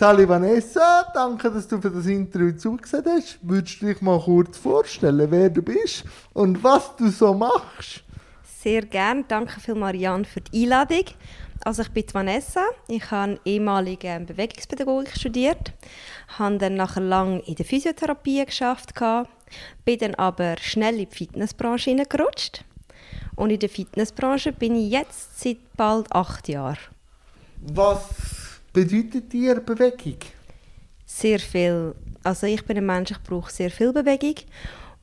Sali Vanessa, danke, dass du für das Interview zugesehen hast. Würdest du dich mal kurz vorstellen, wer du bist und was du so machst? Sehr gerne. Danke viel Marianne für die Einladung. Also ich bin Vanessa. Ich habe ehemalige Bewegungspädagogik studiert, habe dann nachher lang in der Physiotherapie geschafft, bin dann aber schnell in die Fitnessbranche hineingerutscht. Und in der Fitnessbranche bin ich jetzt seit bald acht Jahren. Was bedeutet dir Bewegung? Sehr viel. Also ich bin ein Mensch, ich brauche sehr viel Bewegung.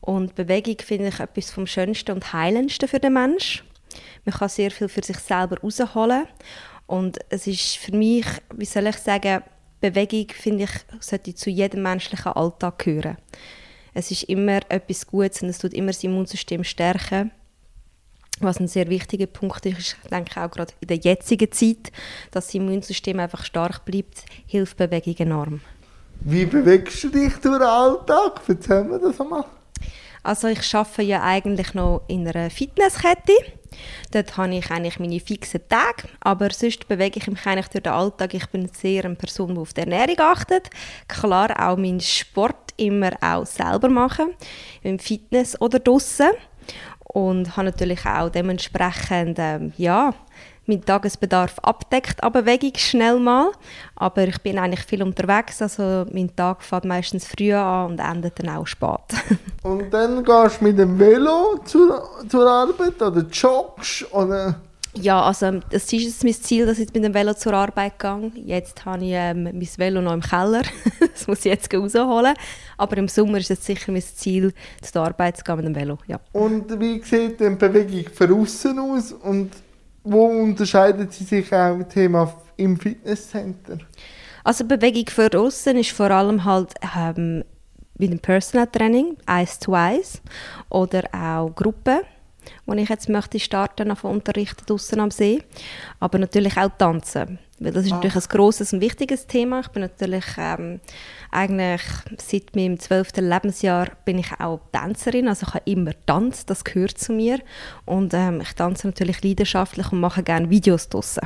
Und Bewegung finde ich etwas vom Schönsten und Heilendsten für den Mensch. Man kann sehr viel für sich selber rausholen. Und es ist für mich, wie soll ich sagen, Bewegung, finde ich, sollte zu jedem menschlichen Alltag gehören. Es ist immer etwas Gutes und es tut immer das Immunsystem stärken. Was ein sehr wichtiger Punkt ist, ich denke auch gerade in der jetzigen Zeit, dass das Immunsystem einfach stark bleibt, hilft Bewegung enorm. Wie bewegst du dich durch den Alltag? Erzähl mir das einmal. Also ich arbeite ja eigentlich noch in einer Fitnesskette. Dort habe ich eigentlich meine fixen Tage, aber sonst bewege ich mich eigentlich durch den Alltag. Ich bin sehr eine Person, die auf die Ernährung achtet. Klar auch meinen Sport immer auch selber machen, im Fitness oder draussen und habe natürlich auch dementsprechend ähm, ja, meinen Tagesbedarf abdeckt, aber Bewegung schnell mal. Aber ich bin eigentlich viel unterwegs, also mein Tag fängt meistens früh an und endet dann auch spät. und dann gehst du mit dem Velo zur, zur Arbeit oder joggst oder... Ja, also das ist jetzt mein Ziel, dass ich mit dem Velo zur Arbeit gehe. Jetzt habe ich ähm, mein Velo noch im Keller. das muss ich jetzt rausholen. Aber im Sommer ist es sicher mein Ziel, zur Arbeit zu gehen mit dem Velo. Ja. Und wie sieht denn Bewegung von außen aus? Und wo unterscheidet sie sich auch im Thema im Fitnesscenter? Also Bewegung von außen ist vor allem halt ähm, mit dem Personal Training, eins zu eins oder auch Gruppen wo ich jetzt möchte starten auf unterrichten draußen am See, aber natürlich auch tanzen, weil das ist ah. natürlich ein großes und wichtiges Thema. Ich bin natürlich ähm, eigentlich seit meinem zwölften Lebensjahr bin ich auch Tänzerin, also ich habe immer Tanz, das gehört zu mir und ähm, ich tanze natürlich leidenschaftlich und mache gerne Videos draußen.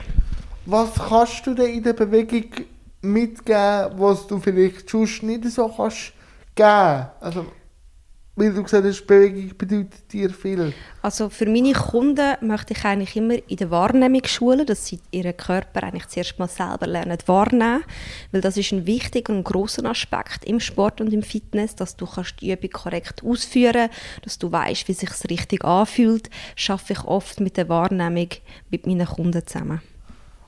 Was kannst du denn in der Bewegung mitgeben, was du vielleicht sonst nicht so kannst geben? Also du gesagt hast, Bewegung bedeutet dir viel. Also für meine Kunden möchte ich eigentlich immer in der Wahrnehmung schulen, dass sie ihren Körper eigentlich zuerst mal selber lernen wahrnehmen, weil das ist ein wichtiger und großer Aspekt im Sport und im Fitness, dass du kannst die Übung korrekt ausführen, dass du weißt, wie sich richtig anfühlt, schaffe ich oft mit der Wahrnehmung mit meinen Kunden zusammen.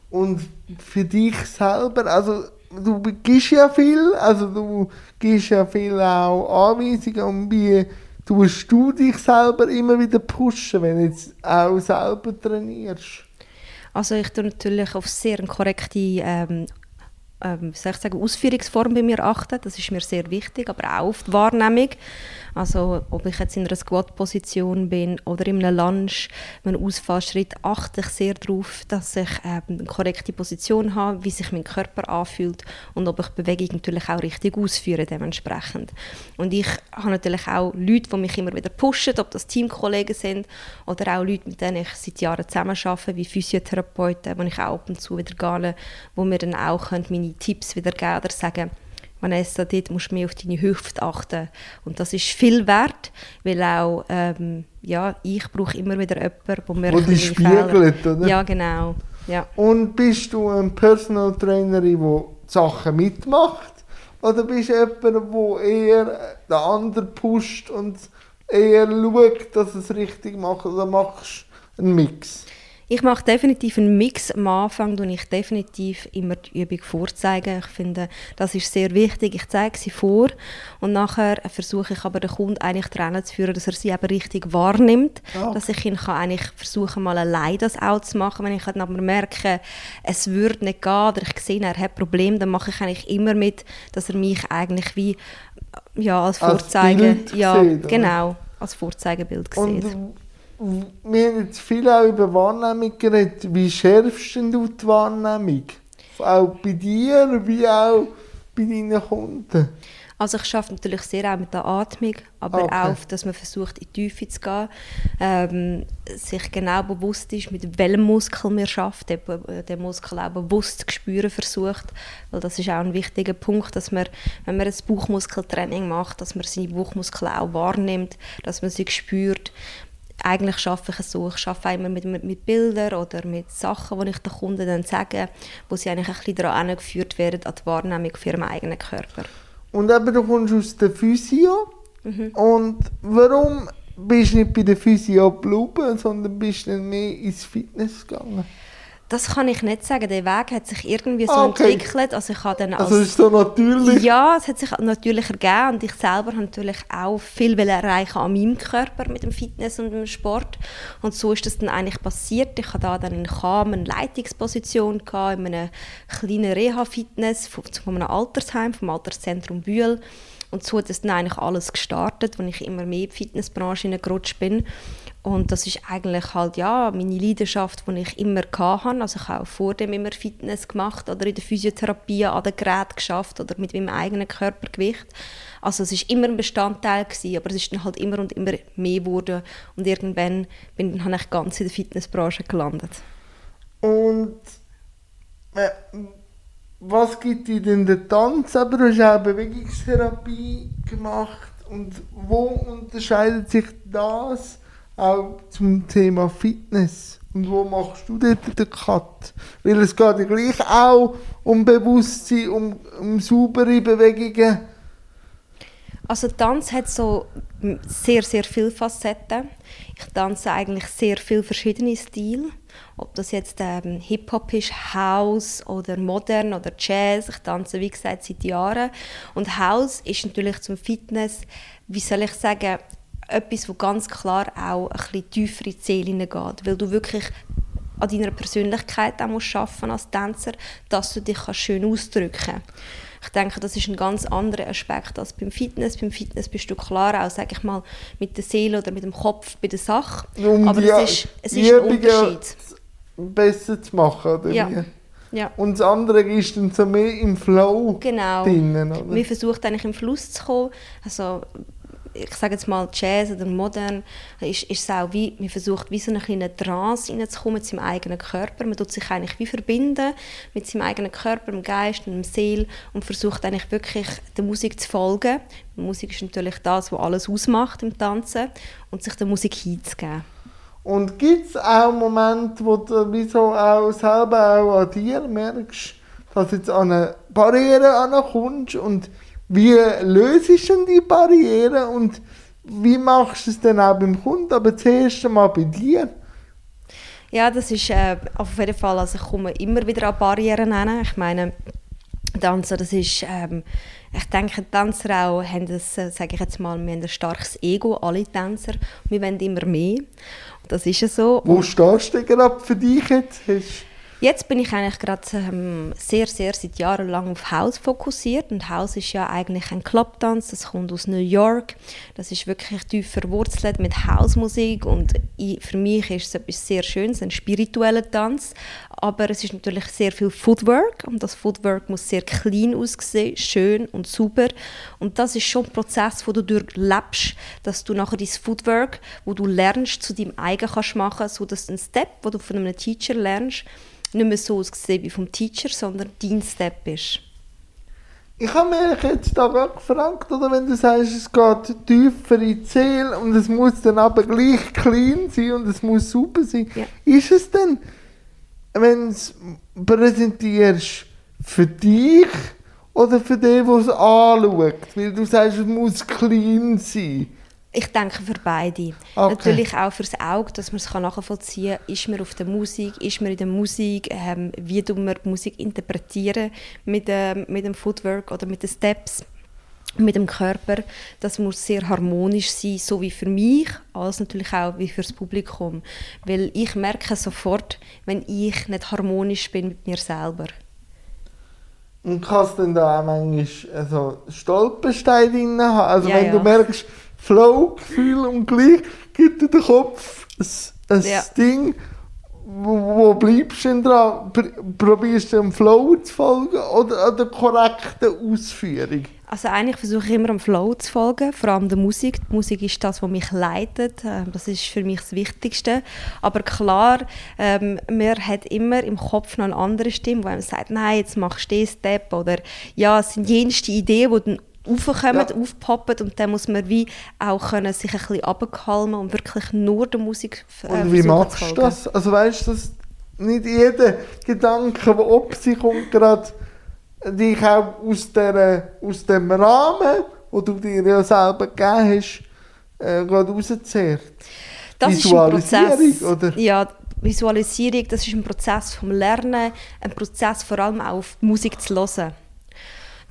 Und für dich selber, also du gibst ja viel, also du gibst ja viel auch Anweisungen und wie tust du dich selber immer wieder pushen, wenn du jetzt auch selber trainierst? Also ich tue natürlich auf sehr korrekte ähm, ähm, soll ich sagen, Ausführungsform bei mir achten. Das ist mir sehr wichtig, aber auch auf die Wahrnehmung. Also ob ich jetzt in einer Squat-Position bin oder in einem Lunge, einem Ausfallschritt, achte ich sehr darauf, dass ich ähm, eine korrekte Position habe, wie sich mein Körper anfühlt und ob ich Bewegung natürlich auch richtig ausführe dementsprechend. Und ich habe natürlich auch Leute, die mich immer wieder pushen, ob das Teamkollegen sind oder auch Leute, mit denen ich seit Jahren zusammen arbeite, wie Physiotherapeuten, wo ich auch ab und zu wieder gehe, wo mir dann auch meine Tipps wieder geben oder sagen, Vanessa, dort musst du mehr auf deine Hüfte achten. Und das ist viel wert, weil auch ähm, ja, ich brauche immer wieder jemanden, der mir Wo die spiegelt, oder? Ja, genau. Ja. Und bist du eine Personal Trainerin, die Sachen mitmacht? Oder bist du jemand, der eher den anderen pusht und eher schaut, dass es richtig macht? Oder machst du einen Mix? Ich mache definitiv einen Mix. Am Anfang tue ich definitiv immer die Übung vorzeigen. Ich finde, das ist sehr wichtig. Ich zeige sie vor und nachher versuche ich aber den Kunden eigentlich daran zu führen, dass er sie eben richtig wahrnimmt. Oh. Dass ich ihn kann eigentlich versuchen mal allein das auch zu machen. Wenn ich aber merke, es würde nicht gehen oder ich sehe, er hat Probleme, dann mache ich eigentlich immer mit, dass er mich eigentlich wie ja, als Vorzeige, als ja, sieht, genau, als Vorzeigebild sieht wir haben jetzt viel auch über Wahrnehmung geredet. Wie schärfst du die Wahrnehmung? Auch bei dir, wie auch bei deinen Kunden? Also ich arbeite natürlich sehr auch mit der Atmung, aber Okay. auch, dass man versucht, in die Tiefe zu gehen, ähm, sich genau bewusst ist, mit welchem Muskel man schafft, den, den Muskel auch bewusst zu spüren versucht, weil das ist auch ein wichtiger Punkt, dass man, wenn man ein Bauchmuskeltraining macht, dass man seine Bauchmuskeln auch wahrnimmt, dass man sie spürt. Eigentlich arbeite ich es so, ich arbeite auch immer mit, mit, mit Bildern oder mit Sachen, die ich den Kunden dann sage, wo sie eigentlich ein bisschen daran angeführt werden, an die Wahrnehmung für ihren eigenen Körper. Und eben, du kommst aus der Physio. Und warum bist du nicht bei der Physio geblieben, sondern bist dann mehr ins Fitness gegangen? Das kann ich nicht sagen. Der Weg hat sich irgendwie so Ah, okay. entwickelt. Also ich habe dann als Also ist so natürlich. ja, es hat sich natürlich ergeben und ich selber habe natürlich auch viel erreichen an meinem Körper mit dem Fitness und dem Sport und so ist das dann eigentlich passiert. Ich hatte da dann in Cham eine Leitungsposition gehabt, in einem kleinen Reha-Fitness von, von einem Altersheim, vom Alterszentrum Bühl und so hat es dann eigentlich alles gestartet, als ich immer mehr in die Fitnessbranche hineingerutscht bin. Und das ist eigentlich halt, ja, meine Leidenschaft, die ich immer hatte. Also ich habe auch vor dem immer Fitness gemacht oder in der Physiotherapie an den Geräten geschafft oder mit meinem eigenen Körpergewicht. Also es ist immer ein Bestandteil gewesen, aber es ist dann halt immer und immer mehr geworden. Und irgendwann bin dann ich ganz in der Fitnessbranche gelandet. Und äh, was gibt dir denn der Tanz? Aber du hast auch Bewegungstherapie gemacht. Und wo unterscheidet sich das auch zum Thema Fitness? Und wo machst du dort den Cut? Weil es geht ja gleich auch um Bewusstsein, um, um saubere Bewegungen. Also Tanz hat so sehr, sehr viele Facetten. Ich tanze eigentlich sehr viele verschiedene Stile. Ob das jetzt ähm, Hip-Hop ist, House oder Modern oder Jazz. Ich tanze, wie gesagt, seit Jahren. Und House ist natürlich zum Fitness, wie soll ich sagen, etwas, wo ganz klar auch ein bisschen tiefer in die Seele hineingeht. Weil du wirklich an deiner Persönlichkeit auch musst arbeiten als Tänzer, dass du dich schön ausdrücken kannst. Ich denke, das ist ein ganz anderer Aspekt als beim Fitness. Beim Fitness bist du klar auch, sage ich mal, mit der Seele oder mit dem Kopf bei der Sache. Um Aber es ist, es ist ein Unterschied. besser zu machen, oder Ja. wie? Ja. Und das andere ist dann so mehr im Flow Genau. drinnen, oder? Man versucht eigentlich im Fluss zu kommen. Also, ich sage jetzt mal Jazz oder Modern, ist, ist es auch wie, man versucht wie so eine kleine Trance reinzukommen mit seinem eigenen Körper. Man tut sich eigentlich wie verbinden mit seinem eigenen Körper, dem Geist und dem Seele und versucht eigentlich wirklich der Musik zu folgen. Die Musik ist natürlich das, was alles ausmacht im Tanzen und sich der Musik hinzugeben. Und gibt es auch Momente, wo du wieso auch selber auch an dir merkst, dass jetzt an eine Barriere ankommst und wie löst du denn die Barriere und wie machst du es dann auch beim Kunden, aber zuerst einmal bei dir? Ja, das ist äh, auf jeden Fall, also ich komme immer wieder an Barrieren hin. Ich meine, Tanzen, das ist, ähm, ich denke, Tänzer auch haben das, äh, sage ich jetzt mal, wir haben ein starkes Ego, alle Tänzer. Wir wollen immer mehr. Und das ist ja so. Wo stehst du gerade für dich jetzt? Hast Jetzt bin ich eigentlich gerade ähm, sehr, sehr seit Jahren lang auf House fokussiert und House ist ja eigentlich ein Clubtanz, das kommt aus New York, das ist wirklich tief verwurzelt mit Housemusik und ich, für mich ist es etwas sehr Schönes, ein spiritueller Tanz, aber es ist natürlich sehr viel Footwork und das Footwork muss sehr clean aussehen, schön und super. Und das ist schon ein Prozess, wo du durchlebst, dass du nachher dein Footwork, wo du lernst, zu deinem eigen kannst machen, so dass ein Step, wo du von einem Teacher lernst, nicht mehr so aussehen wie vom Teacher, sondern dein Step ist. Ich habe mich jetzt da gerade gefragt, oder wenn du sagst, es geht tiefer in die Seele und es muss dann aber gleich clean sein und es muss super sein. Ja. Ist es denn, wenn du es präsentierst, für dich oder für den, der es anschaut? Weil du sagst, es muss clean sein. Ich denke für beide. Okay. Natürlich auch fürs Auge, dass man es nachvollziehen kann, ist man auf der Musik, ist man in der Musik, ähm, wie tun wir die Musik interpretieren mit, ähm, mit dem Footwork oder mit den Steps, mit dem Körper. Das muss sehr harmonisch sein, so wie für mich, als natürlich auch wie fürs Publikum. Weil ich merke sofort, wenn ich nicht harmonisch bin mit mir selber. Und kannst du dann da auch manchmal also Stolpersteine drin haben? Also Ja, wenn ja. du merkst, Flow-Gefühl und gleich gibt dir der Kopf ein, ein Ja. Ding, wo, wo bleibst du dran? Pr probierst du dem Flow zu folgen oder an der korrekten Ausführung? Also eigentlich versuche ich immer am Flow zu folgen, vor allem der Musik. Die Musik ist das, was mich leitet. Ähm, das ist für mich das Wichtigste. Aber klar, ähm, man hat immer im Kopf noch eine andere Stimme, die einem sagt, nein, jetzt machst du den Step oder ja, es sind jenste Ideen, die dann aufkommen, ja. aufpoppen und dann muss man wie auch können sich ein bisschen abkalmen und wirklich nur der Musik äh, Und wie machst du das? Also weißt du, dass nicht jeder Gedanke, der ob sich kommt, gerade dich auch aus, der, aus dem Rahmen, wo du dir ja selber gegeben hast, äh, gerade rauszehrt? Das ist ein Prozess. Oder? Ja, Visualisierung, das ist ein Prozess vom Lernen, ein Prozess vor allem auch auf Musik zu hören.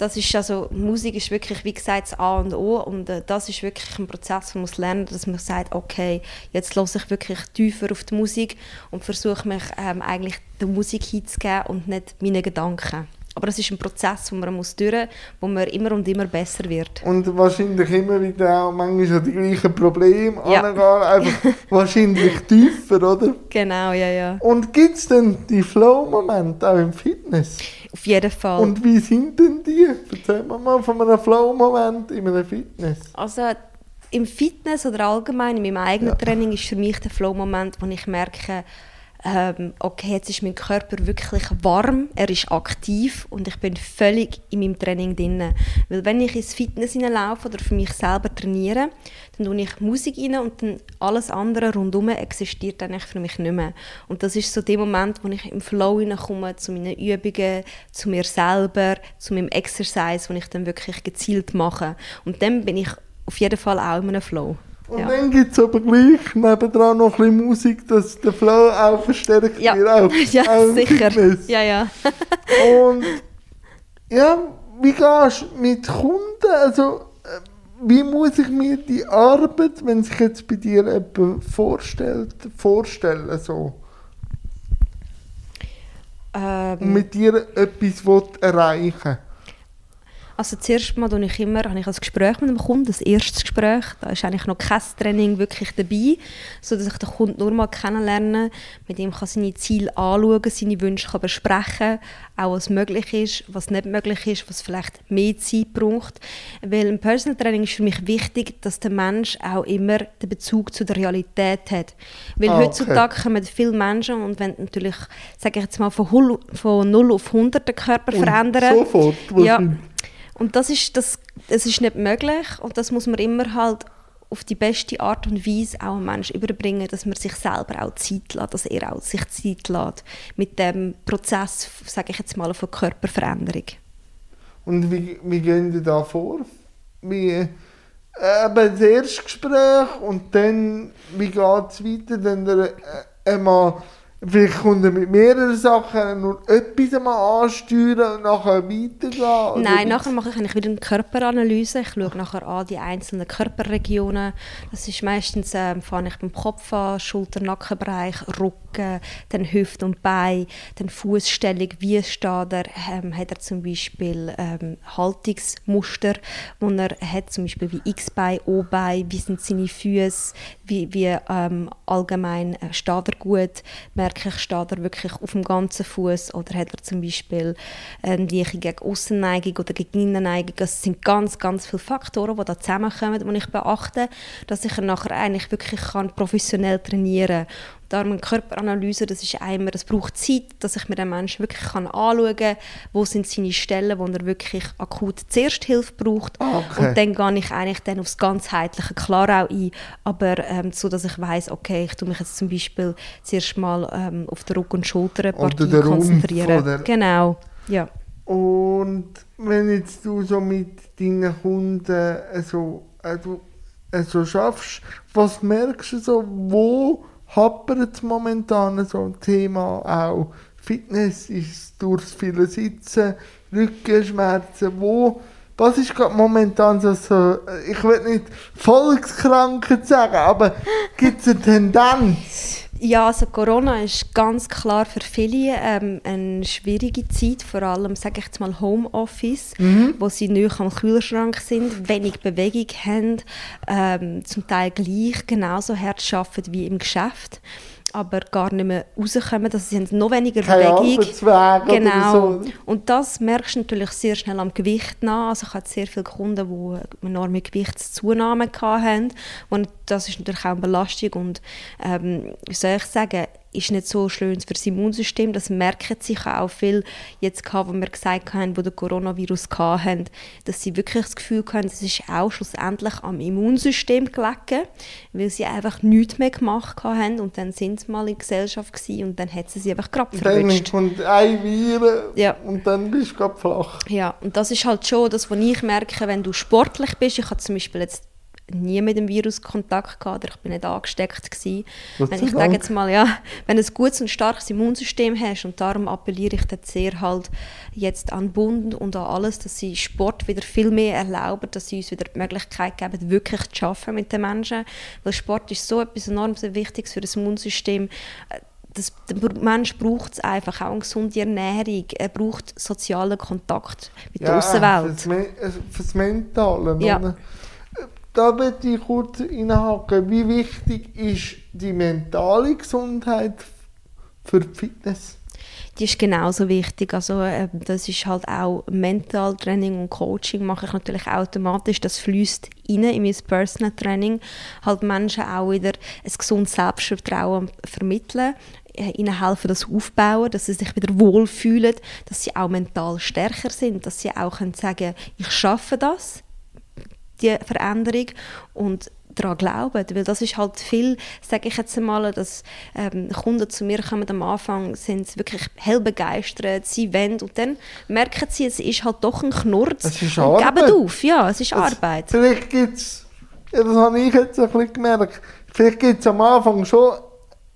Das ist also, Musik ist wirklich, wie gesagt, das A und O und äh, das ist wirklich ein Prozess, man muss lernen, dass man sagt, okay, jetzt höre ich wirklich tiefer auf die Musik und versuche mich ähm, eigentlich der Musik hinzugeben und nicht meine Gedanken. Aber es ist ein Prozess, den man muss durch wo man immer und immer besser wird. Und wahrscheinlich immer wieder auch manchmal die gleichen Probleme ja. angehen, einfach wahrscheinlich tiefer, oder? Genau, ja, ja. Und gibt es denn die Flow-Momente auch im Fitness? Auf jeden Fall. Und wie sind denn die? Erzähl mir mal von einem Flow-Moment in einem Fitness. Also im Fitness oder allgemein in meinem eigenen ja. Training ist für mich der Flow-Moment, wo ich merke, ähm, okay, jetzt ist mein Körper wirklich warm, er ist aktiv und ich bin völlig in meinem Training drin. Weil wenn ich ins Fitness hineinlaufe oder für mich selber trainiere, dann tue ich Musik rein und dann alles andere rundherum existiert dann für mich nicht mehr. Und das ist so der Moment, wo ich im Flow hineinkomme zu meinen Übungen, zu mir selber, zu meinem Exercise, wo ich dann wirklich gezielt mache. Und dann bin ich auf jeden Fall auch in einem Flow. Und ja. dann gibt es aber gleich nebendran noch ein bisschen Musik, dass der Flow auch verstärkt ja. wird. Auch, ja, auch sicher. Fitness. Ja, ja. Und ja, wie gehst du mit Kunden? Also, äh, wie muss ich mir die Arbeit, wenn sich jetzt bei dir jemand vorstellt, vorstellen? So? Ähm, Und mit dir etwas erreichen will? Also zuerst mal habe ich immer habe ich ein Gespräch mit dem Kunden, das erste Gespräch. Da ist eigentlich noch kein Training wirklich dabei, sodass ich den Kunden nur mal kennenlerne, mit ihm kann seine Ziele anschauen, seine Wünsche kann besprechen, auch was möglich ist, was nicht möglich ist, was vielleicht mehr Zeit braucht. Weil im Personal Training ist für mich wichtig, dass der Mensch auch immer den Bezug zu der Realität hat. Weil ah, okay. heutzutage kommen viele Menschen und wenn natürlich, sage ich jetzt mal, von, von 0 auf 100 den Körper und verändern. Sofort? Ja, und das ist, das, das ist nicht möglich und das muss man immer halt auf die beste Art und Weise auch einem Menschen überbringen, dass man sich selber auch Zeit lässt, dass er auch sich Zeit lässt mit dem Prozess, sage ich jetzt mal, von Körperveränderung. Und wie, wie gehen Sie da vor? Wie, äh, das erste Gespräch und dann, wie geht es weiter? Dann äh, einmal Vielleicht kommt er mit mehreren Sachen nur etwas einmal ansteuern und nachher weitergehen? Nein, nachher mache ich eigentlich wieder eine Körperanalyse. Ich schaue nachher an die einzelnen Körperregionen. Das ist meistens, ähm, fange ich beim Kopf an, Schulter, Nackenbereich, Rücken, dann Hüfte und Bein, dann Fußstellung, wie steht er, ähm, hat er zum Beispiel ähm, Haltungsmuster, wo er hat, zum Beispiel wie X-Bein, O-Bein, wie sind seine Füße, wie, wie ähm, allgemein äh, steht er gut, merke ich, steht er wirklich auf dem ganzen Fuß oder hat er zum Beispiel eine Leiche gegen Aussenneigung oder gegen Innenneigung. Das sind ganz, ganz viele Faktoren, die da zusammenkommen, die ich beachte, dass ich nachher eigentlich wirklich kann professionell trainieren kann. Darum eine Körperanalyse, das ist einmal, das braucht Zeit, dass ich mir den Menschen wirklich kann anschauen kann, wo sind seine Stellen, wo er wirklich akut zuerst Hilfe braucht. Ah, okay. Und dann gehe ich eigentlich dann aufs ganzheitliche klar auch ein, aber ähm, so, dass ich weiß, okay, ich tue mich jetzt zum Beispiel zuerst mal ähm, auf den Rücken und Schultern konzentrieren. Rumpf, genau, ja. Und wenn jetzt du so mit deinen Kunden so, also, also schaffst, was merkst du so, wo hapert momentan so ein Thema auch. Fitness ist durch viele Sitzen, Rückenschmerzen, wo was ist gerade momentan so, so, ich will nicht Volkskrankheit sagen, aber gibt es eine Tendenz? Ja, also Corona ist ganz klar für viele ähm, eine schwierige Zeit, vor allem, sage ich jetzt mal, Homeoffice, mhm. wo sie nicht am Kühlschrank sind, wenig Bewegung haben, ähm, zum Teil gleich genauso hart arbeiten wie im Geschäft. Aber gar nicht mehr rauskommen, dass sie haben noch weniger Kein Bewegung. Genau. so. Und das merkst du natürlich sehr schnell am Gewicht nach. Also ich hatte sehr viele Kunden, die eine enorme Gewichtszunahme hatten. Und das ist natürlich auch eine Belastung. Und ähm, wie soll ich sagen, ist nicht so schön für das Immunsystem. Das merken sich auch viel jetzt wo wir gesagt haben, wo der Coronavirus hatten, dass sie wirklich das Gefühl hatten, es ist auch schlussendlich am Immunsystem gelegen, weil sie einfach nichts mehr gemacht haben und dann sind sie mal in der Gesellschaft gewesen und dann hat sie sie einfach gerade Dann verwünscht. kommt ein Viren Ja. und dann bist du gerade flach. Ja, und das ist halt schon das, was ich merke, wenn du sportlich bist. Ich hatte zum Beispiel jetzt nie mit dem Virus Kontakt gehabt, oder ich bin nicht angesteckt gewesen. Wenn ich sage jetzt mal, ja, wenn du ein gutes und starkes Immunsystem hast und darum appelliere ich dort sehr halt jetzt an Bund und an alles, dass sie Sport wieder viel mehr erlauben, dass sie uns wieder die Möglichkeit geben, wirklich zu arbeiten mit den Menschen, weil Sport ist so etwas enorm Wichtiges für das Immunsystem. Das, der Mensch braucht es einfach, auch eine gesunde Ernährung. Er braucht sozialen Kontakt mit der Außenwelt. Me äh, fürs Mentale. Ja. Oder? Da möchte ich kurz reinhaken. Wie wichtig ist die mentale Gesundheit für die Fitness? die ist genauso wichtig. Also äh, das ist halt auch Mentaltraining und Coaching mache ich natürlich automatisch. Das fließt in mein Personal Training. Halt Menschen auch wieder ein gesundes Selbstvertrauen vermitteln äh, ihnen helfen, das aufbauen, dass sie sich wieder wohlfühlen, dass sie auch mental stärker sind, dass sie auch können sagen, ich schaffe das, die Veränderung und daran glauben, weil das ist halt viel, sage ich jetzt einmal, dass ähm, Kunden zu mir kommen am Anfang, sind sie wirklich hell begeistert, sie wollen und dann merken sie, es ist halt doch ein Knurz Es ist und Arbeit. geben auf, ja, es ist Es- Arbeit. Vielleicht gibt es, ja, das habe ich jetzt ein bisschen gemerkt, vielleicht gibt es am Anfang schon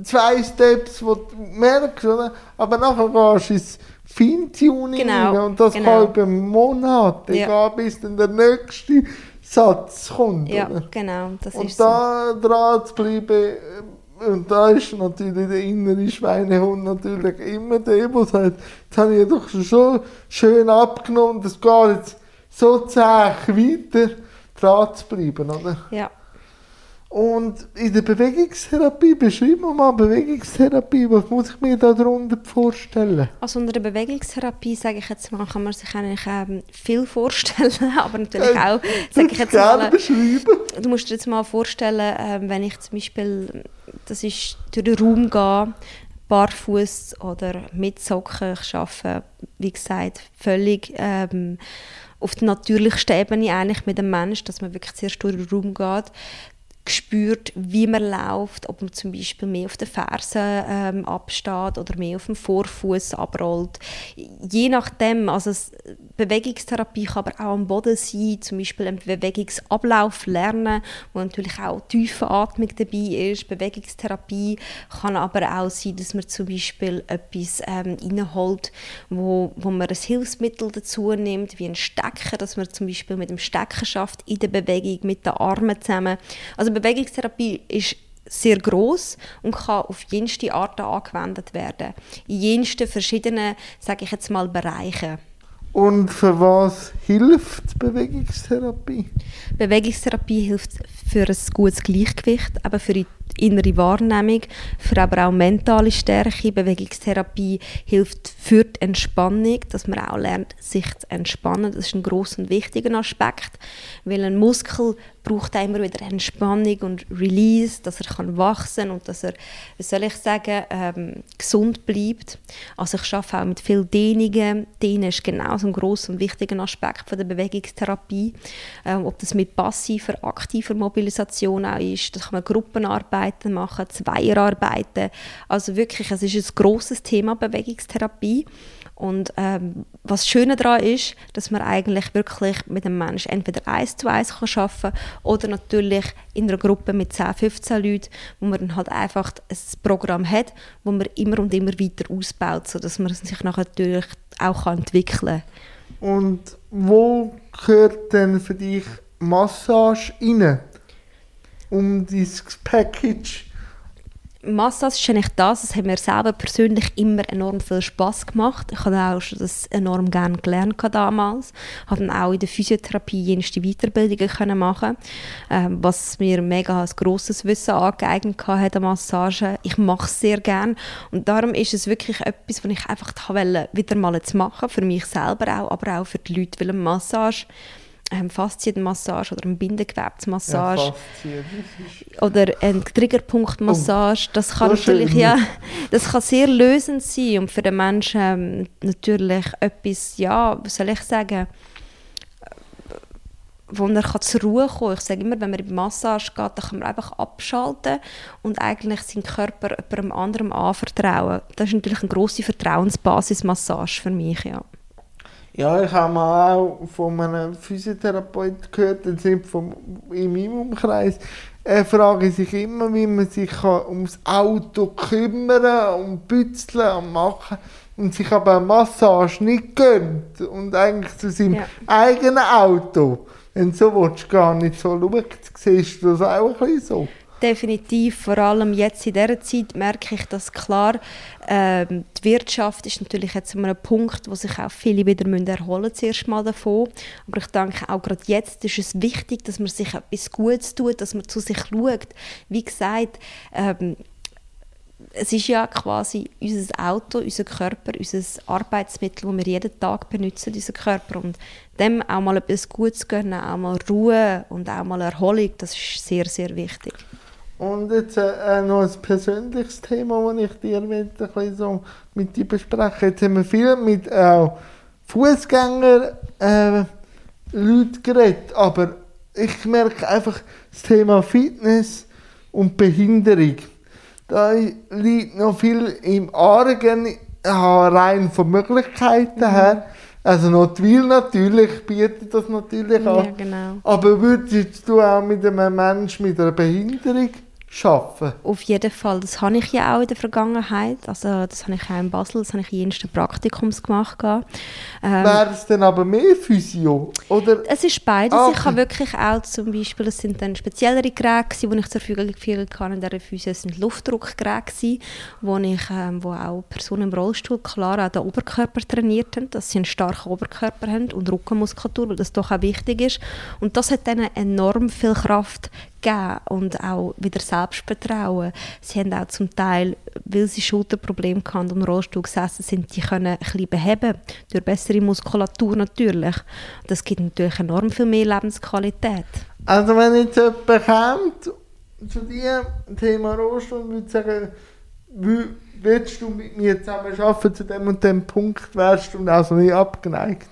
zwei Steps, die du merkst, oder? aber nachher gehst du ins Feintuning Genau, und das genau. kann über Monate Ja. gehen, bis dann der nächste Satz kommt. Ja, oder? genau, das Und ist so. da dran zu bleiben, äh, und da ist natürlich der innere Schweinehund natürlich immer der, der sagt, jetzt habe ich doch schon schön abgenommen, das geht jetzt so zäh weiter, dran zu bleiben, oder? Ja. Und in der Bewegungstherapie, beschreib mir mal Bewegungstherapie, was muss ich mir da darunter vorstellen? Also unter der Bewegungstherapie, sage ich jetzt mal, kann man sich eigentlich ähm, viel vorstellen, aber natürlich Äh, auch, sage ich jetzt mal, du musst dir jetzt mal vorstellen, ähm, wenn ich zum Beispiel, das ist durch den Raum gehe, barfuß oder mit Socken, ich arbeite, wie gesagt, völlig ähm, auf der natürlichsten Ebene eigentlich mit dem Menschen, dass man wirklich zuerst durch den Raum geht, gespürt, wie man läuft, ob man zum Beispiel mehr auf den Fersen ähm, absteht oder mehr auf dem Vorfuß abrollt. Je nachdem, also Bewegungstherapie kann aber auch am Boden sein, zum Beispiel einen Bewegungsablauf lernen, wo natürlich auch tiefe Atmung dabei ist. Bewegungstherapie kann aber auch sein, dass man zum Beispiel etwas ähm, wo, wo man ein Hilfsmittel dazu nimmt, wie ein Stecker, dass man zum Beispiel mit dem Stecker schafft in der Bewegung mit den Armen zusammen. Also Bewegungstherapie ist sehr groß und kann auf jenste Arten angewendet werden. In jensten verschiedenen, sage ich jetzt mal, Bereichen. Und für was hilft Bewegungstherapie? Bewegungstherapie hilft für ein gutes Gleichgewicht, aber für die innere Wahrnehmung, für aber auch mentale Stärke. Bewegungstherapie hilft für die Entspannung, dass man auch lernt, sich zu entspannen. Das ist ein großer und wichtiger Aspekt, weil ein Muskel braucht auch immer wieder Entspannung und Release, dass er kann wachsen und dass er, wie soll ich sagen, ähm, gesund bleibt. Also ich arbeite auch mit viel Dehnungen. Dehnen ist genauso ein grosser und wichtiger Aspekt von der Bewegungstherapie. Ähm, ob das mit passiver, aktiver Mobilisation auch ist, da kann man Gruppenarbeiten machen, Zweierarbeiten. Also wirklich, es ist ein grosses Thema Bewegungstherapie. Und ähm, was Schöne daran ist, dass man eigentlich wirklich mit dem Menschen entweder eins zu eins kann arbeiten oder natürlich in einer Gruppe mit 10, 15 Leuten, wo man dann halt einfach ein Programm hat, wo man immer und immer weiter ausbaut, sodass man sich natürlich auch kann entwickeln kann. Und wo gehört denn für dich Massage rein? Um dieses Package Massage ist eigentlich das, das hat mir selber persönlich immer enorm viel Spaß gemacht. Ich habe auch schon das enorm gerne gelernt damals. Ich habe dann auch in der Physiotherapie jenste Weiterbildungen können machen, ähm, was mir mega ein grosses Wissen angeeignet hat Massage. Ich mache es sehr gerne und darum ist es wirklich etwas, was ich einfach wieder mal jetzt machen für mich selber auch, aber auch für die Leute, weil eine Massage ähm, Faszienmassage oder eine Bindegewebsmassage ja, oder eine Triggerpunktmassage, oh, das kann so natürlich schön. ja, das kann sehr lösend sein und für den Menschen ähm, natürlich etwas, ja, was soll ich sagen, wo er kann zur Ruhe kommen Ich sage immer, wenn man in die Massage geht, dann kann man einfach abschalten und eigentlich seinen Körper jemandem anderem anvertrauen. Das ist natürlich eine grosse Vertrauensbasismassage für mich, ja. Ja, ich habe mal auch von einem Physiotherapeuten gehört, der sind vom, in meinem Umkreis, er fragt sich immer, wie man sich ums Auto kümmern und bützeln und machen und sich aber eine Massage nicht gönnt und eigentlich zu seinem ja. eigenen Auto, wenn du so willst, gar nicht so schaut, siehst du das auch ein bisschen so? Definitiv, vor allem jetzt in dieser Zeit, merke ich das klar. Ähm, die Wirtschaft ist natürlich jetzt an einem Punkt, wo sich auch viele wieder erholen müssen, zuerst mal davon. Aber ich denke, auch gerade jetzt ist es wichtig, dass man sich etwas Gutes tut, dass man zu sich schaut. Wie gesagt, ähm, es ist ja quasi unser Auto, unser Körper, unser Arbeitsmittel, das wir jeden Tag benutzen, unser Körper. Und dem auch mal etwas Gutes gönnen, auch mal Ruhe und auch mal Erholung, das ist sehr, sehr wichtig. Und jetzt äh, noch ein persönliches Thema, das ich dir ein bisschen so mit dir besprechen Jetzt haben wir viel mit äh, Fußgänger äh, Leuten geredet, aber ich merke einfach das Thema Fitness und Behinderung. Da liegt noch viel im Argen, rein von Möglichkeiten mhm. her. Also Notwil natürlich bietet das natürlich an. Ja, genau. Aber würdest du auch mit einem Menschen mit einer Behinderung schaffen? Auf jeden Fall. Das habe ich ja auch in der Vergangenheit. Also das habe ich auch in Basel, das habe ich in jensten Praktikums gemacht. Ähm, Wäre es dann aber mehr Physio? Oder? Es ist beides. Ach. Ich habe wirklich auch zum Beispiel, es sind dann speziellere Geräte, die ich zur Verfügung kann in dieser Physio. Es sind Luftdruckgeräte, wo, ich, ähm, wo auch Personen im Rollstuhl klar auch den Oberkörper trainiert haben, dass sie einen starken Oberkörper haben und Rückenmuskulatur, weil das doch auch wichtig ist. Und das hat dann enorm viel Kraft gegeben und auch wieder Selbstvertrauen. Sie haben auch zum Teil, weil sie Schulterprobleme hatten und im Rollstuhl gesessen sind, die können ein bisschen beheben, durch bessere Muskulatur natürlich. Das gibt natürlich enorm viel mehr Lebensqualität. Also wenn jetzt jemand kommt zu dir, Thema Rollstuhl, und würde sagen, willst du mit mir zusammen arbeiten zu dem und dem Punkt, wärst du also nicht abgeneigt?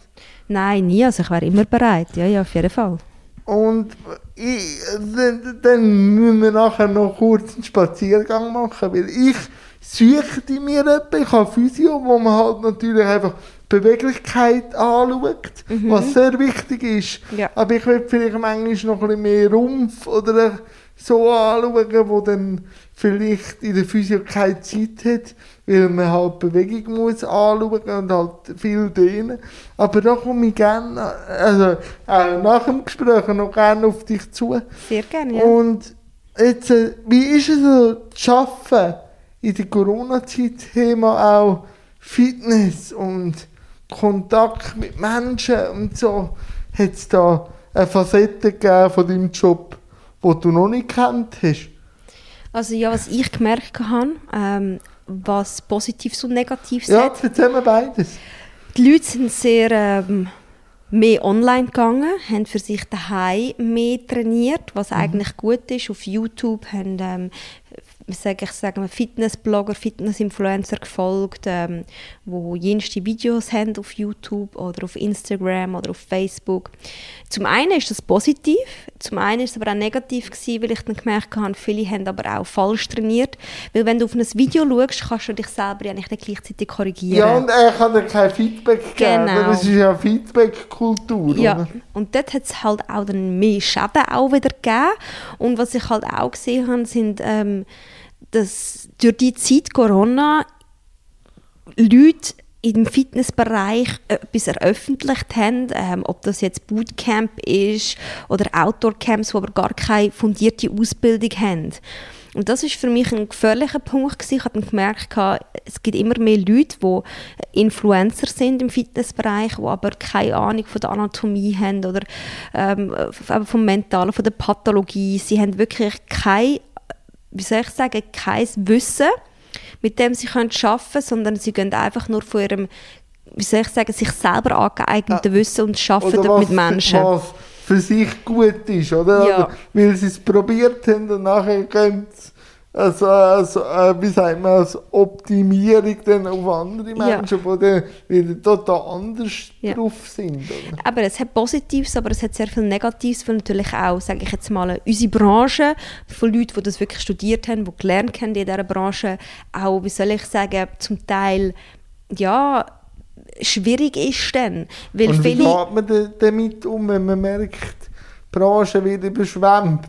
Nein, nie. Also ich wäre immer bereit. Ja, ja, auf jeden Fall. Und ich, dann, dann müssen wir nachher noch kurz einen Spaziergang machen, weil ich suche mir etwas, ich habe Physio, wo man halt natürlich einfach Beweglichkeit anschaut, mhm. was sehr wichtig ist. Ja. Aber ich will vielleicht manchmal noch ein bisschen mehr Rumpf oder so anschauen, wo dann vielleicht in der Physio keine Zeit hat, weil man halt Bewegung muss anschauen und halt viel dehnen. Aber da komme ich gerne, also auch nach dem Gespräch noch gerne auf dich zu. Sehr gerne, ja. Und jetzt, äh, wie ist es so, zu arbeiten in der Corona-Zeit, Thema auch Fitness und Kontakt mit Menschen und so, hat es da eine Facette gegeben von deinem Job, die du noch nicht kennt hast? Also ja, was ich gemerkt habe, ähm, was Positives und Negatives ja, hat. Ja, erzähl mir beides. Die Leute sind sehr ähm, mehr online gegangen, haben für sich daheim mehr trainiert, was mhm. eigentlich gut ist. Auf YouTube haben ähm, sage ich sage Fitnessblogger, Fitnessinfluencer gefolgt, ähm, wo jenste Videos haben auf YouTube oder auf Instagram oder auf Facebook. Zum einen ist das positiv, zum einen ist es aber auch negativ gewesen, weil ich dann gemerkt habe, viele haben aber auch falsch trainiert, weil wenn du auf ein Video schaust, kannst du dich selber ja nicht gleichzeitig korrigieren. Ja, und er kann dir kein Feedback geben, genau. das ist ja Feedback-Kultur. Ja, und dort hat es halt auch dann mehr Schäden auch wieder gegeben und was ich halt auch gesehen habe, sind ähm, dass durch die Zeit Corona Leute im Fitnessbereich etwas eröffentlicht haben, ähm, ob das jetzt Bootcamp ist oder Outdoor-Camps, wo aber gar keine fundierte Ausbildung haben. Und das ist für mich ein gefährlicher Punkt gewesen. Ich habe gemerkt, es gibt immer mehr Leute, die Influencer sind im Fitnessbereich, die aber keine Ahnung von der Anatomie haben oder ähm, vom Mentalen, von der Pathologie. Sie haben wirklich kein, wie soll ich sagen, kein Wissen, mit dem sie können arbeiten können, sondern sie gehen einfach nur von ihrem wie soll ich sagen, sich selber angeeigneten Wissen und arbeiten mit Menschen. Was für sich gut ist, oder? Ja. oder weil sie es probiert haben und nachher können sie also, also äh, wie sagt man, als Optimierung dann auf andere Menschen, ja. die dann wieder total anders ja. drauf sind. Oder? Aber es hat Positives, aber es hat sehr viel Negatives, weil natürlich auch, sage ich jetzt mal, unsere Branche von Leuten, die das wirklich studiert haben, die gelernt haben in dieser Branche, auch, wie soll ich sagen, zum Teil, ja, schwierig ist dann. Weil Und wie viele, geht man damit um, wenn man merkt, die Branche wird überschwemmt?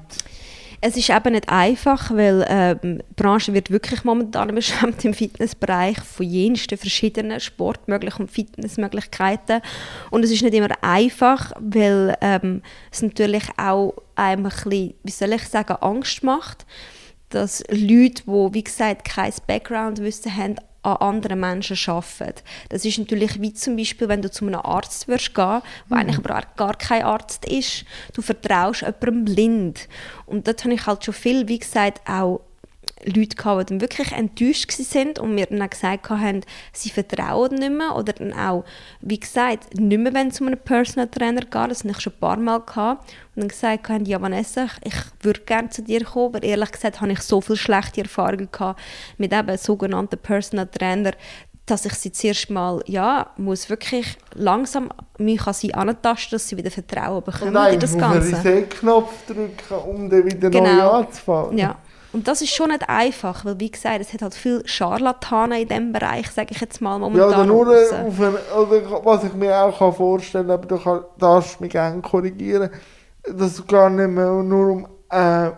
Es ist eben nicht einfach, weil ähm, die Branche wird wirklich momentan überschwemmt im Fitnessbereich von jensten verschiedenen Sportmöglichkeiten und Fitnessmöglichkeiten. Und es ist nicht immer einfach, weil ähm, es natürlich auch einem ein bisschen, wie soll ich sagen, Angst macht, dass Leute, die, wie gesagt, kein Background-Wissen haben, an anderen Menschen arbeiten. Das ist natürlich wie zum Beispiel, wenn du zu einem Arzt wirst gehen, der mhm. eigentlich aber gar kein Arzt ist. Du vertraust jemandem blind. Und dort habe ich halt schon viel, wie gesagt, auch Leute gehabt, die dann wirklich enttäuscht waren und mir dann gesagt haben, sie vertrauen nicht mehr oder dann auch, wie gesagt, nicht mehr wenn zu einem Personal Trainer gehen, das habe ich schon ein paar Mal gehabt und dann gesagt haben, ja Vanessa, ich würde gerne zu dir kommen, aber ehrlich gesagt habe ich so viele schlechte Erfahrungen gehabt mit eben sogenannten Personal Trainer, dass ich sie zuerst mal, ja, muss wirklich langsam mich an sie antasten, dass sie wieder Vertrauen bekommen in das Ganze. Und den Reset-Knopf drücken, um dann wieder genau. neu anzufangen. Ja. Und das ist schon nicht einfach, weil wie gesagt, es hat halt viele Scharlatane in diesem Bereich, sage ich jetzt mal momentan. Ja, oder nur auf ein, oder was ich mir auch vorstellen kann, aber du kann, darfst mich gerne korrigieren, dass es gar nicht mehr nur um äh,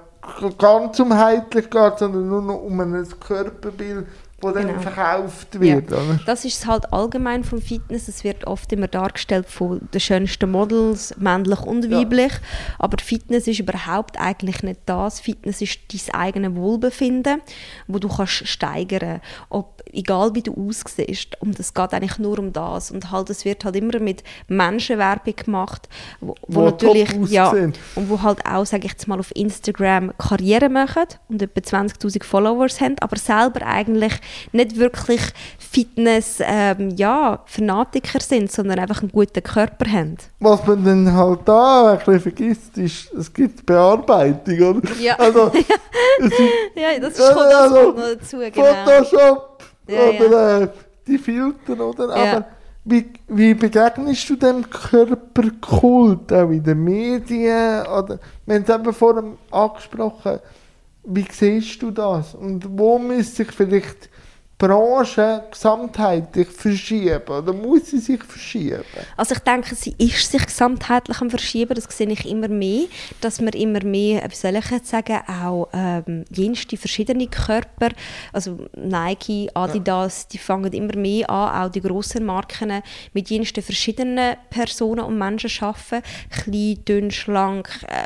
ganz umheitlich geht, sondern nur noch um ein Körperbild, wo dann genau. verkauft wird. Ja. Das ist halt allgemein vom Fitness. Es wird oft immer dargestellt von den schönsten Models, männlich und weiblich. Ja. Aber Fitness ist überhaupt eigentlich nicht das. Fitness ist dein eigenes Wohlbefinden, wo du kannst steigern. Ob egal wie du aussiehst. Und es geht eigentlich nur um das. Und halt, es wird halt immer mit Menschenwerbung gemacht, wo, wo, wo natürlich ja und wo halt auch, sage ich jetzt mal, auf Instagram Karriere machen und etwa 20.000 Followers haben, aber selber eigentlich nicht wirklich Fitness, ähm, ja, Fanatiker sind, sondern einfach einen guten Körper haben. Was man dann halt da ein bisschen vergisst, ist, es gibt Bearbeitung, oder? Ja, also, ja das ist ja, das also, kommt noch dazu, genau. Photoshop ja, oder äh, die Filter, oder? Aber wie, wie begegnest du dem Körperkult auch in den Medien? Oder, wir haben es eben vorhin angesprochen, wie siehst du das? Und wo müsste sich vielleicht Branche gesamtheitlich verschieben oder muss sie sich verschieben? Also ich denke, sie ist sich gesamtheitlich am verschieben, das sehe ich immer mehr, dass man immer mehr, wie soll ich jetzt sagen, auch ähm, jenste verschiedene Körper, also Nike, Adidas, ja. die fangen immer mehr an, auch die grossen Marken mit jensten verschiedenen Personen und Menschen arbeiten, klein, dünn, schlank, äh,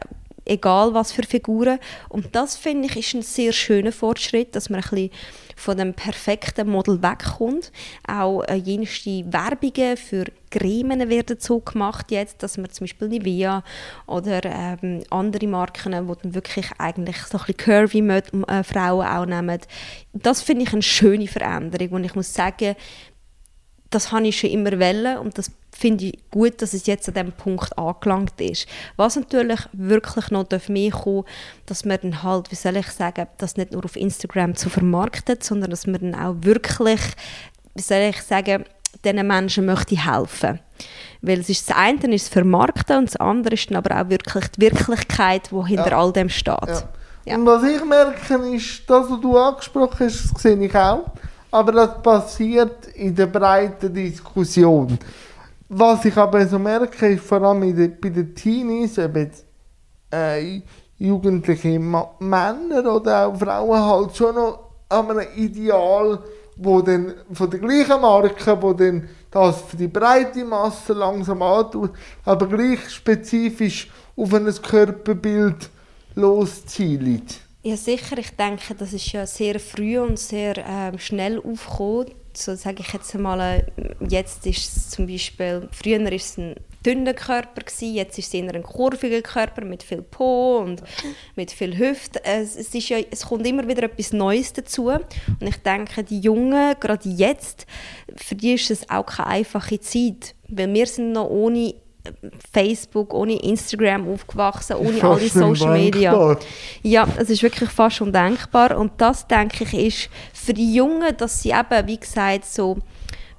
egal was für Figuren und das finde ich ist ein sehr schöner Fortschritt, dass man ein bisschen von dem perfekten Model wegkommt. Auch äh, jenste Werbungen für Cremen werden so gemacht jetzt, dass man zum Beispiel Nivea oder ähm, andere Marken, die dann wirklich eigentlich so ein bisschen curvy äh, Frauen auch nehmen. Das finde ich eine schöne Veränderung und ich muss sagen, das habe ich schon immer wollen und das finde ich gut, dass es jetzt an diesem Punkt angelangt ist. Was natürlich wirklich noch mehr kommen dass man dann halt, wie soll ich sagen, das nicht nur auf Instagram zu vermarktet, sondern dass man dann auch wirklich, wie soll ich sagen, diesen Menschen möchte helfen. Weil es ist das eine ist das Vermarkten und das andere ist dann aber auch wirklich die Wirklichkeit, die hinter ja. all dem steht. Ja. Ja. Und was ich merke, ist, das, was du angesprochen hast, das sehe ich auch, aber das passiert in der breiten Diskussion. Was ich aber so merke, ist vor allem den, bei den Teenies, ob jetzt äh, jugendliche Männer oder auch Frauen halt schon noch an einem Ideal wo dann von der gleichen Marke, wo dann das für die breite Masse langsam antut, aber gleich spezifisch auf ein Körperbild loszielt. Ja, sicher. Ich denke, das ist ja sehr früh und sehr ähm, schnell aufgekommen. So sage ich jetzt äh, jetzt ist es zum Beispiel, früher war es ein dünner Körper, gewesen, jetzt ist es eher ein kurviger Körper mit viel Po und mit viel Hüfte. Es, es, ist ja, es kommt immer wieder etwas Neues dazu. Und ich denke, die Jungen, gerade jetzt, für die ist es auch keine einfache Zeit. Weil wir sind noch ohne Facebook, ohne Instagram aufgewachsen, ohne fast alle Social Media. Ja, es ist wirklich fast undenkbar. Und das, denke ich, ist für die Jungen, dass sie eben, wie gesagt, so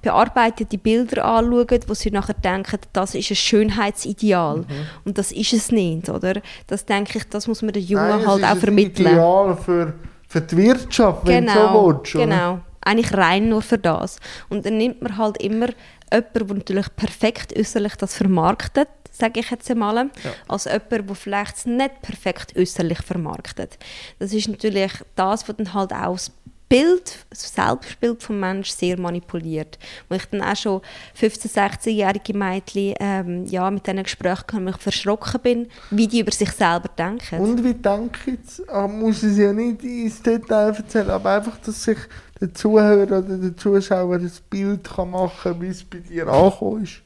bearbeitete Bilder anschauen, wo sie nachher denken, das ist ein Schönheitsideal. Mhm. Und das ist es nicht, oder? Das denke ich, das muss man den Jungen Nein, halt auch vermitteln. Ein Ideal für, für die Wirtschaft, wenn genau, du so genau, willst. Oder? Genau, eigentlich rein nur für das. Und dann nimmt man halt immer jemand, der natürlich perfekt äußerlich das vermarktet, sage ich jetzt einmal, ja. als jemand, der vielleicht es nicht perfekt äußerlich vermarktet. Das ist natürlich das, was dann halt auch das Bild, das Selbstbild des Menschen sehr manipuliert. Wo ich dann auch schon 15-, 16-jährige Mädchen ähm, ja, mit diesen Gesprächen mich verschrocken bin, wie die über sich selber denken. Und wie denken sie? Ah, muss es ja nicht ins Detail erzählen, aber einfach, dass sich der Zuhörer oder der Zuschauer ein Bild kann machen kann, wie es bei dir angekommen ist?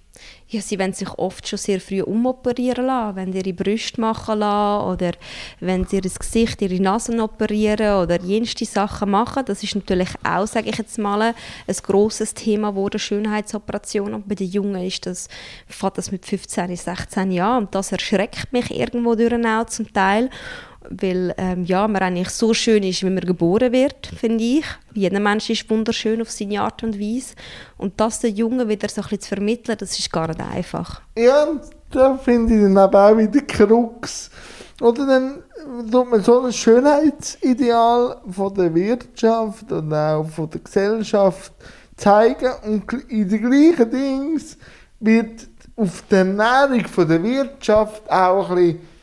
Ja, sie wollen sich oft schon sehr früh umoperieren lassen, wenn sie ihre Brüste machen lassen oder wenn sie ihr Gesicht, ihre Nasen operieren oder jenste Sachen machen. Das ist natürlich auch, sage ich jetzt mal, ein grosses Thema geworden, Schönheitsoperation. Und bei den Jungen ist das, fängt das mit 15, 16 Jahren und das erschreckt mich irgendwo durch auch zum Teil weil ähm, ja, man eigentlich so schön ist, wie man geboren wird, finde ich. Jeder Mensch ist wunderschön auf seine Art und Weise. Und das den Jungen wieder so ein bisschen zu vermitteln, das ist gar nicht einfach. Ja, da finde ich dann aber auch wieder Krux. Oder dann tut man so ein Schönheitsideal von der Wirtschaft und auch von der Gesellschaft zeigen und in den gleichen Dings wird auf die Ernährung von der Wirtschaft auch ein bisschen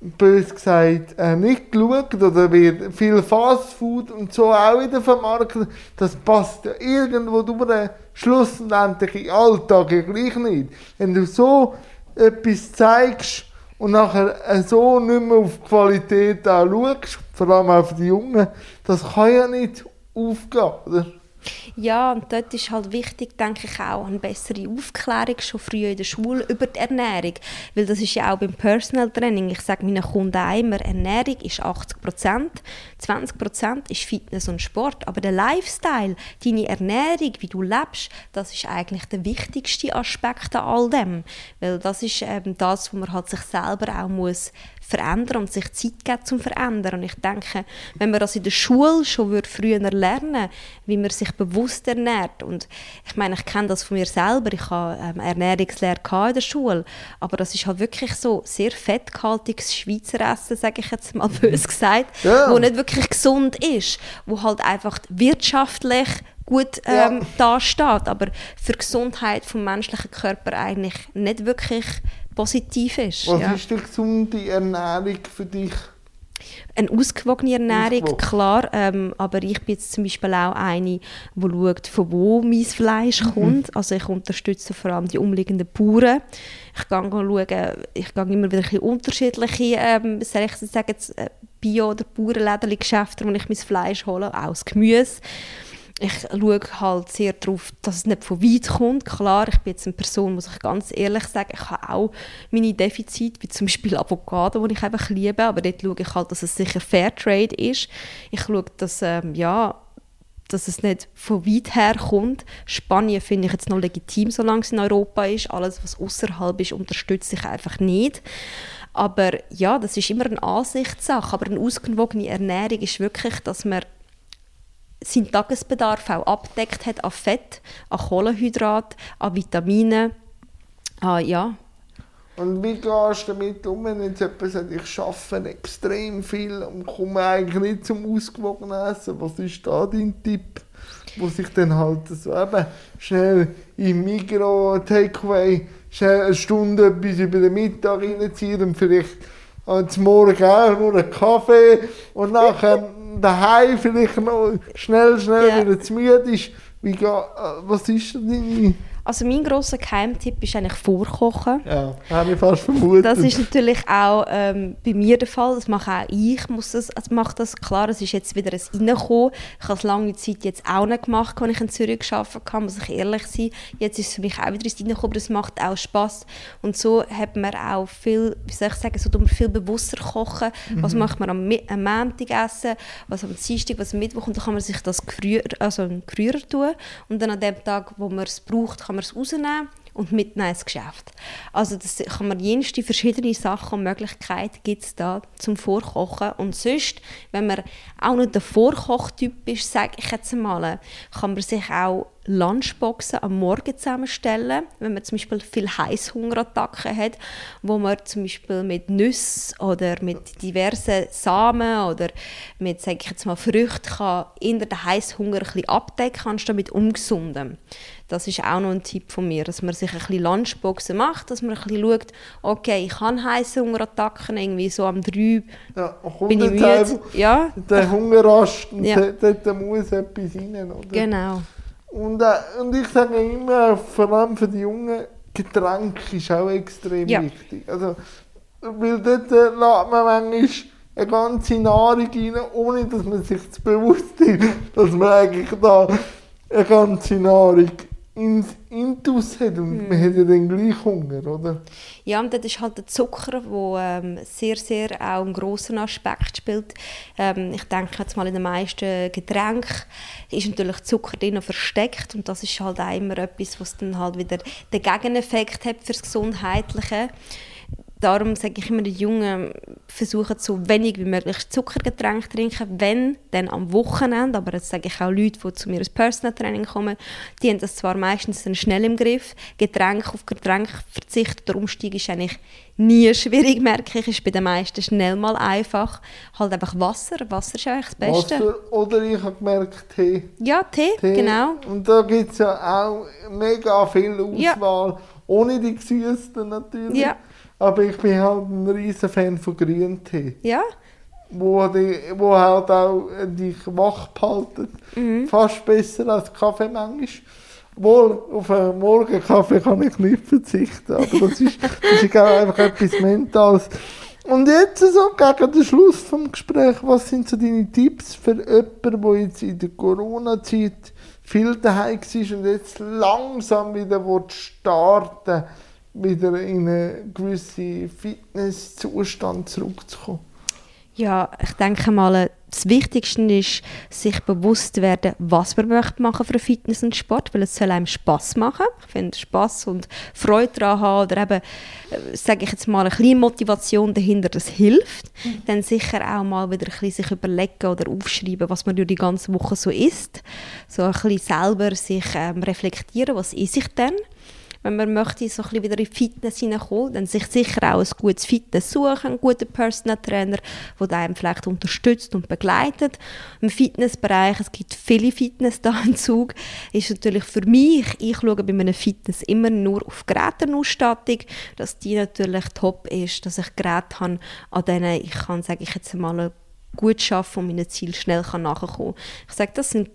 bös gesagt, äh, nicht geschaut oder wird viel Fastfood und so auch wieder vermarktet. Das passt ja irgendwo durch, schlussendlich im Alltag ja gleich nicht. Wenn du so etwas zeigst und nachher äh, so nicht mehr auf die Qualität auch schaust, vor allem auf die Jungen, das kann ja nicht aufgehen, oder? Ja, und dort ist halt wichtig, denke ich, auch eine bessere Aufklärung schon früh in der Schule über die Ernährung. Weil das ist ja auch beim Personal Training. Ich sage meinen Kunden immer, Ernährung ist 80 Prozent, 20 Prozent ist Fitness und Sport. Aber der Lifestyle, deine Ernährung, wie du lebst, das ist eigentlich der wichtigste Aspekt an all dem. Weil das ist eben das, wo man halt sich selber auch muss verändern und sich Zeit geben zum Verändern. Und ich denke, wenn man das in der Schule schon früher lernen wie man sich bewusst ernährt. Und ich meine, ich kenne das von mir selber. Ich habe ähm, Ernährungslehre in der Schule. Aber das ist halt wirklich so sehr fettgehaltiges Schweizer Essen, sage ich jetzt mal bös gesagt, ja. wo nicht wirklich gesund ist. Wo halt einfach wirtschaftlich gut ähm, ja. dasteht, aber für die Gesundheit des menschlichen Körper eigentlich nicht wirklich positiv ist. Was ja. ist die gesunde Ernährung für dich? Eine ausgewogene Ernährung, Ausgewogen. klar. Ähm, aber ich bin jetzt zum Beispiel auch eine, die schaut, von wo mein Fleisch mhm. kommt. Also ich unterstütze vor allem die umliegenden Bauern. Ich gehe schauen, ich gehe immer wieder ein unterschiedliche, ähm, soll ich sagen, äh, Bio- oder Bauernläden-Geschäfte, wo ich mein Fleisch hole, auch das Gemüse ich schaue halt sehr darauf, dass es nicht von weit kommt. Klar, ich bin jetzt eine Person, muss ich ganz ehrlich sagen, ich habe auch meine Defizite, wie zum Beispiel Avocado, die ich einfach liebe, aber dort schaue ich halt, dass es sicher Fairtrade ist. Ich schaue, dass, ähm, ja, dass es nicht von weit her kommt. Spanien finde ich jetzt noch legitim, solange es in Europa ist. Alles, was außerhalb ist, unterstütze ich einfach nicht. Aber ja, das ist immer eine Ansichtssache. Aber eine ausgewogene Ernährung ist wirklich, dass man seinen Tagesbedarf auch abdeckt hat an Fett, an Kohlenhydrat, an Vitaminen, an, ja. Und wie gehst du damit um, wenn jetzt jemand sagt, ich arbeite extrem viel und komme eigentlich nicht zum ausgewogenen Essen? Was ist da dein Tipp? Wo sich dann halt so eben schnell im Migros, Takeaway, schnell eine Stunde etwas über den Mittag reinziehen und vielleicht am Morgen auch nur einen Kaffee und nachher daheim vielleicht noch schnell, schnell Ja. wieder zu müde ist. Wie geht, äh, was ist denn deine... Also mein grosser Geheimtipp ist eigentlich Vorkochen. Ja, habe ich fast vermutet. Das ist natürlich auch ähm, bei mir der Fall. Das mache auch ich. Muss das, also mache das klar. Es ist jetzt wieder ein Reinkommen. Ich habe es lange Zeit jetzt auch nicht gemacht, als ich in Zürich gearbeitet habe, muss ich ehrlich sein. Jetzt ist es für mich auch wieder ins Reinkommen, aber es macht auch Spass. Und so hat man auch viel, wie soll ich sagen, so man viel bewusster kochen. Was macht man am, am Montag essen, was am Dienstag, was am Mittwoch. Und dann kann man sich das früher, also Früher tun. Und dann an dem Tag, wo man es braucht, kann man es rausnehmen und mitnehmen ins Geschäft. Also das kann man jenste verschiedene Sachen und Möglichkeiten gibt es da zum Vorkochen. Und sonst, wenn man auch nicht der Vorkochtyp ist, sage ich jetzt mal, kann man sich auch Lunchboxen am Morgen zusammenstellen, wenn man zum Beispiel viel Heißhungerattacken hat, wo man zum Beispiel mit Nüssen oder mit diversen Samen oder mit, sage ich jetzt mal, Früchten kann in den Heißhunger ein bisschen abdecken, anstatt mit ungesundem. Das ist auch noch ein Tipp von mir, dass man sich ein bisschen Lunchboxen macht, dass man ein bisschen schaut, okay, ich habe Heißhungerattacken, irgendwie so am 3 ja, bin ich müde. einfach Ja, Der Hungerrast und Ja. dort muss etwas rein, oder? genau. Und, äh, und ich sage immer, vor allem für die Jungen, Getränk ist auch extrem Ja. wichtig. Also, weil dort äh, lässt man manchmal eine ganze Nahrung rein, ohne dass man sich bewusst ist, dass man eigentlich da eine ganze Nahrung ins Intus hat und Mhm. man hat ja dann gleich Hunger, oder? Ja, und das ist halt der Zucker, der ähm, sehr, sehr auch einen grossen Aspekt spielt. Ähm, ich denke jetzt mal, in den meisten Getränken ist natürlich Zucker drin versteckt und das ist halt auch immer etwas, was dann halt wieder den Gegeneffekt hat fürs Gesundheitliche. Darum sage ich immer den Jungen, versuchen so wenig wie möglich Zuckergetränke zu trinken, wenn, dann am Wochenende. Aber jetzt sage ich auch Leute, die zu mir ins Personal Training kommen, die haben das zwar meistens dann schnell im Griff. Getränk auf Getränk verzichten, der Umstieg ist eigentlich nie schwierig, merke ich. Ist bei den meisten schnell mal einfach. Halt einfach Wasser. Wasser ist eigentlich das Beste. Wasser, oder ich habe gemerkt, Tee. Ja, Tee, Tee. genau. Und da gibt es ja auch mega viel Ja. Auswahl, ohne die gesüßten natürlich. Ja. Aber ich bin halt ein riesen Fan von Grüntee, Ja, wo, die, wo halt auch äh, dich wach behalten. Mhm. Fast besser als Kaffee manchmal. Wohl, auf einen Morgenkaffee kann ich nicht verzichten, aber das ist, das ist auch einfach etwas Mentales. Und jetzt so gegen den Schluss vom Gespräch, was sind so deine Tipps für jemanden, der jetzt in der Corona-Zeit viel daheim war und jetzt langsam wieder will starten wieder in einen gewissen Fitnesszustand zurückzukommen? Ja, ich denke mal, das Wichtigste ist, sich bewusst zu werden, was man möchte machen für Fitness und Sport, weil es soll einem Spaß machen. Ich finde Spaß und Freude daran haben oder eben, äh, sage ich jetzt mal, eine kleine Motivation dahinter, das hilft. Dann sicher auch mal wieder ein bisschen sich überlegen oder aufschreiben, was man durch die ganze Woche so isst. So ein bisschen selber sich ähm, reflektieren, was ist ich denn? Wenn man möchte so ein bisschen wieder in die Fitness hineinkommen, dann sich sicher auch ein gutes Fitness suchen, einen guten Personal Trainer, der einem vielleicht unterstützt und begleitet. Im Fitnessbereich, es gibt viele Fitness da im Zug, ist natürlich für mich, ich schaue bei meinem Fitness immer nur auf Geräteausstattung, dass die natürlich top ist, dass ich Geräte habe, an denen ich kann, sage ich jetzt mal, gut schaffen und meinen Ziel schnell kann nachkommen. Ich sage, das sind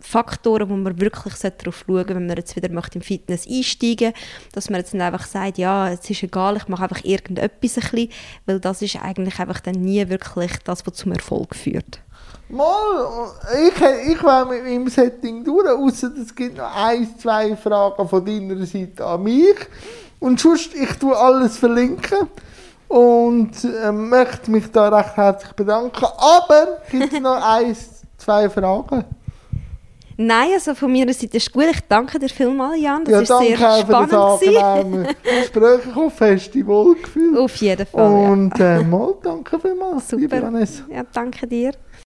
Faktoren, wo man wirklich darauf schauen sollte, wenn man jetzt wieder möchte im Fitness einsteigen dass man jetzt nicht einfach sagt, ja, es ist egal, ich mache einfach irgendetwas ein bisschen, weil das ist eigentlich einfach dann nie wirklich das, was zum Erfolg führt. Mal, ich, ich wäre mit meinem Setting durch, außer es gibt noch ein, zwei Fragen von deiner Seite an mich. Und sonst, ich tue alles verlinken und äh, möchte mich da recht herzlich bedanken. Aber gibt es noch ein, zwei Fragen? Nein, also von meiner Seite ist gut. Ich danke dir vielmals, Jan. Das ja, ist danke sehr auch für das spannend. angenehme Gespräch. Dich wohlgefühlt. Auf jeden Fall. Und äh, mal, danke vielmals, liebe Super. Vanessa. Ja, danke dir.